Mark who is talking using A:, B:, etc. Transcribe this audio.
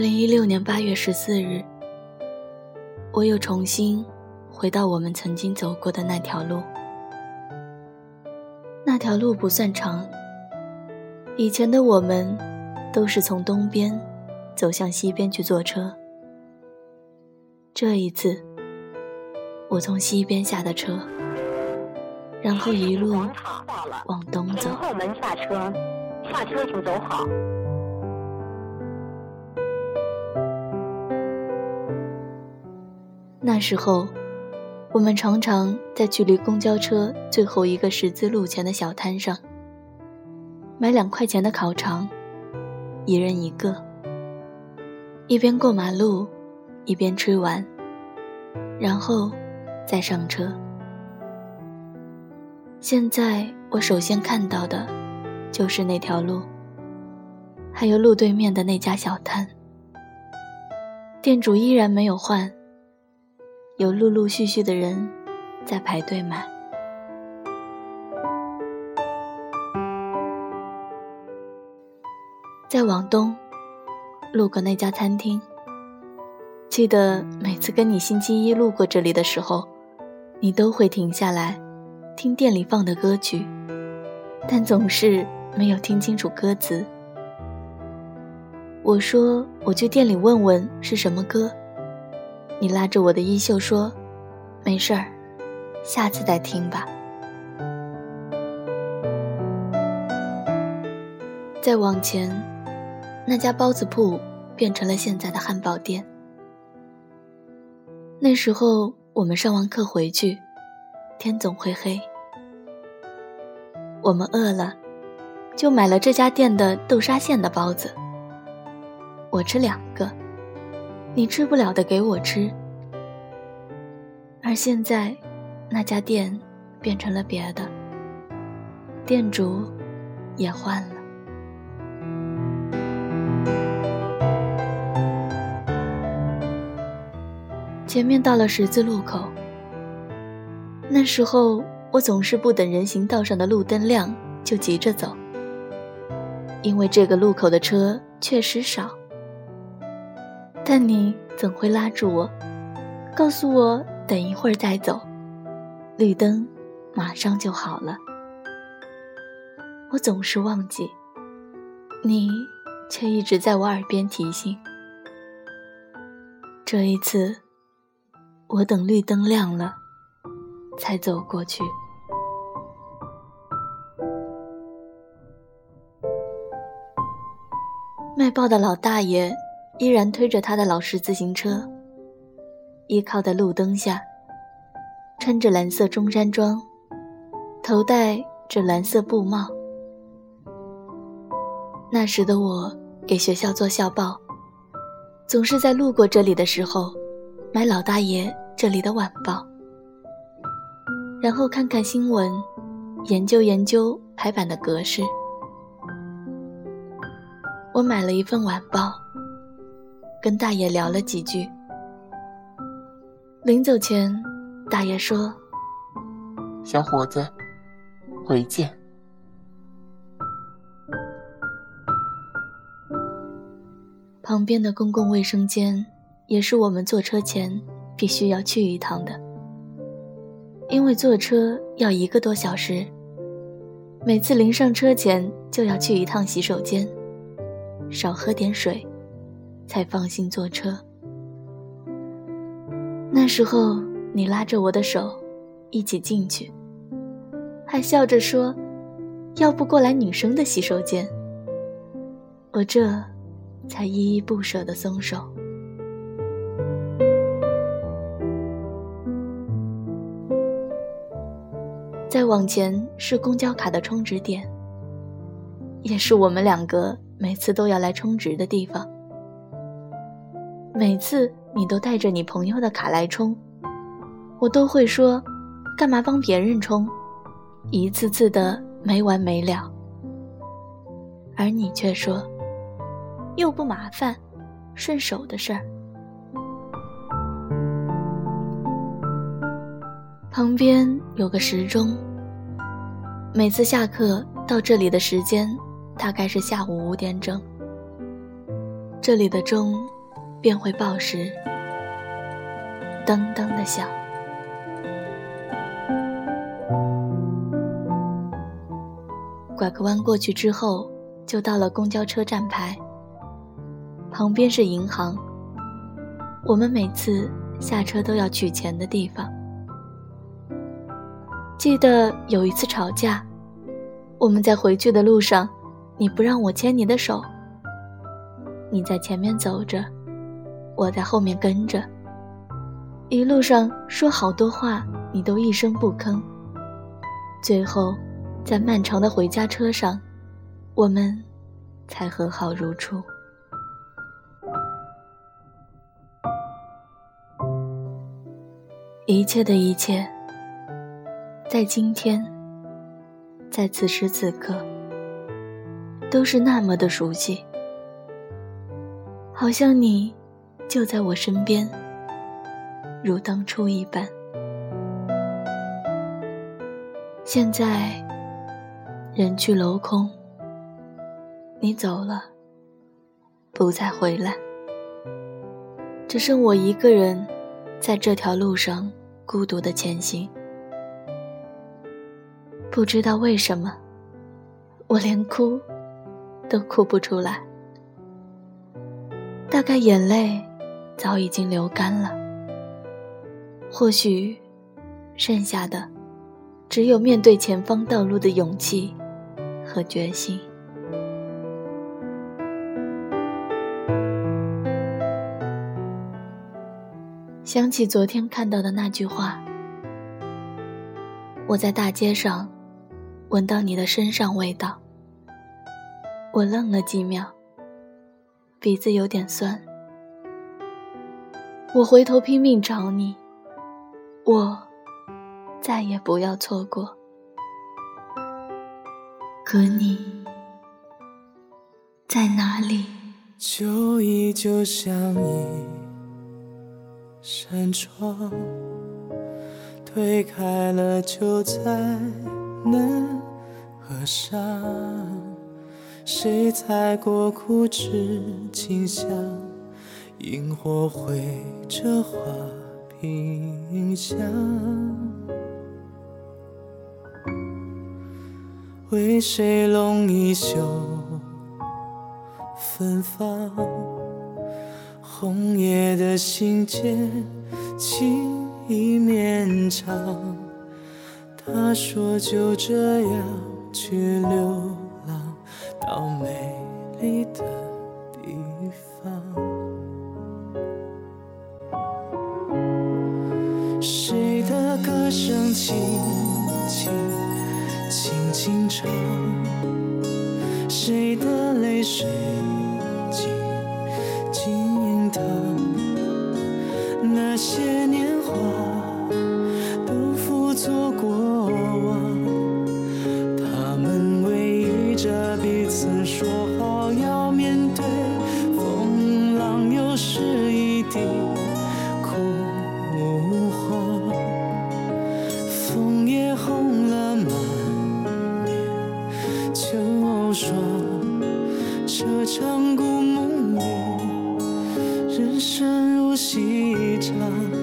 A: 二零一六年八月十四日，我又重新回到我们曾经走过的那条路。那条路不算长，以前的我们都是从东边走向西边去坐车。这一次，我从西边下的车，然后一路往东走。
B: 门下车，下车请走好。
A: 那时候，我们常常在距离公交车最后一个十字路前的小摊上，买两块钱的烤肠，一人一个，一边过马路，一边吃完，然后再上车。现在我首先看到的，就是那条路，还有路对面的那家小摊，店主依然没有换。有陆陆续续的人在排队买。再往东，路过那家餐厅。记得每次跟你星期一路过这里的时候，你都会停下来听店里放的歌曲，但总是没有听清楚歌词。我说我去店里问问是什么歌。你拉着我的衣袖说：“没事儿，下次再听吧。”再往前，那家包子铺变成了现在的汉堡店。那时候我们上完课回去，天总会黑。我们饿了，就买了这家店的豆沙馅的包子。我吃两个。你吃不了的给我吃，而现在，那家店变成了别的，店主也换了。前面到了十字路口，那时候我总是不等人行道上的路灯亮就急着走，因为这个路口的车确实少。但你怎会拉住我，告诉我等一会儿再走，绿灯马上就好了。我总是忘记，你却一直在我耳边提醒。这一次，我等绿灯亮了，才走过去。卖报的老大爷。依然推着他的老式自行车，依靠在路灯下，穿着蓝色中山装，头戴着蓝色布帽。那时的我给学校做校报，总是在路过这里的时候，买老大爷这里的晚报，然后看看新闻，研究研究排版的格式。我买了一份晚报。跟大爷聊了几句，临走前，大爷说：“
C: 小伙子，回见。”
A: 旁边的公共卫生间也是我们坐车前必须要去一趟的，因为坐车要一个多小时，每次临上车前就要去一趟洗手间，少喝点水。才放心坐车。那时候，你拉着我的手，一起进去，还笑着说：“要不过来女生的洗手间。”我这才依依不舍的松手。再往前是公交卡的充值点，也是我们两个每次都要来充值的地方。每次你都带着你朋友的卡来充，我都会说：“干嘛帮别人充？”一次次的没完没了。而你却说：“又不麻烦，顺手的事儿。”旁边有个时钟，每次下课到这里的时间大概是下午五点整。这里的钟便会报时，噔噔的响。拐个弯过去之后，就到了公交车站牌，旁边是银行。我们每次下车都要取钱的地方。记得有一次吵架，我们在回去的路上，你不让我牵你的手。你在前面走着，我在后面跟着。一路上说好多话，你都一声不吭。最后，在漫长的回家车上，我们才和好如初。一切的一切。在今天，在此时此刻，都是那么的熟悉，好像你就在我身边，如当初一般。现在人去楼空，你走了，不再回来，只剩我一个人在这条路上孤独的前行。不知道为什么，我连哭都哭不出来。大概眼泪早已经流干了。或许，剩下的只有面对前方道路的勇气和决心。想起昨天看到的那句话，我在大街上。闻到你的身上味道，我愣了几秒，鼻子有点酸。我回头拼命找你，我再也不要错过。可你在哪里？
D: 旧忆就像一扇窗，推开了就再难。合上，谁踩过枯枝清香？萤火绘着花屏香，为谁拢一袖芬芳？红叶的信笺，情意绵长。他说就这样。去流浪到美丽的谁的歌声轻轻轻轻唱，谁的泪水长故梦里人生如戏
E: 唱。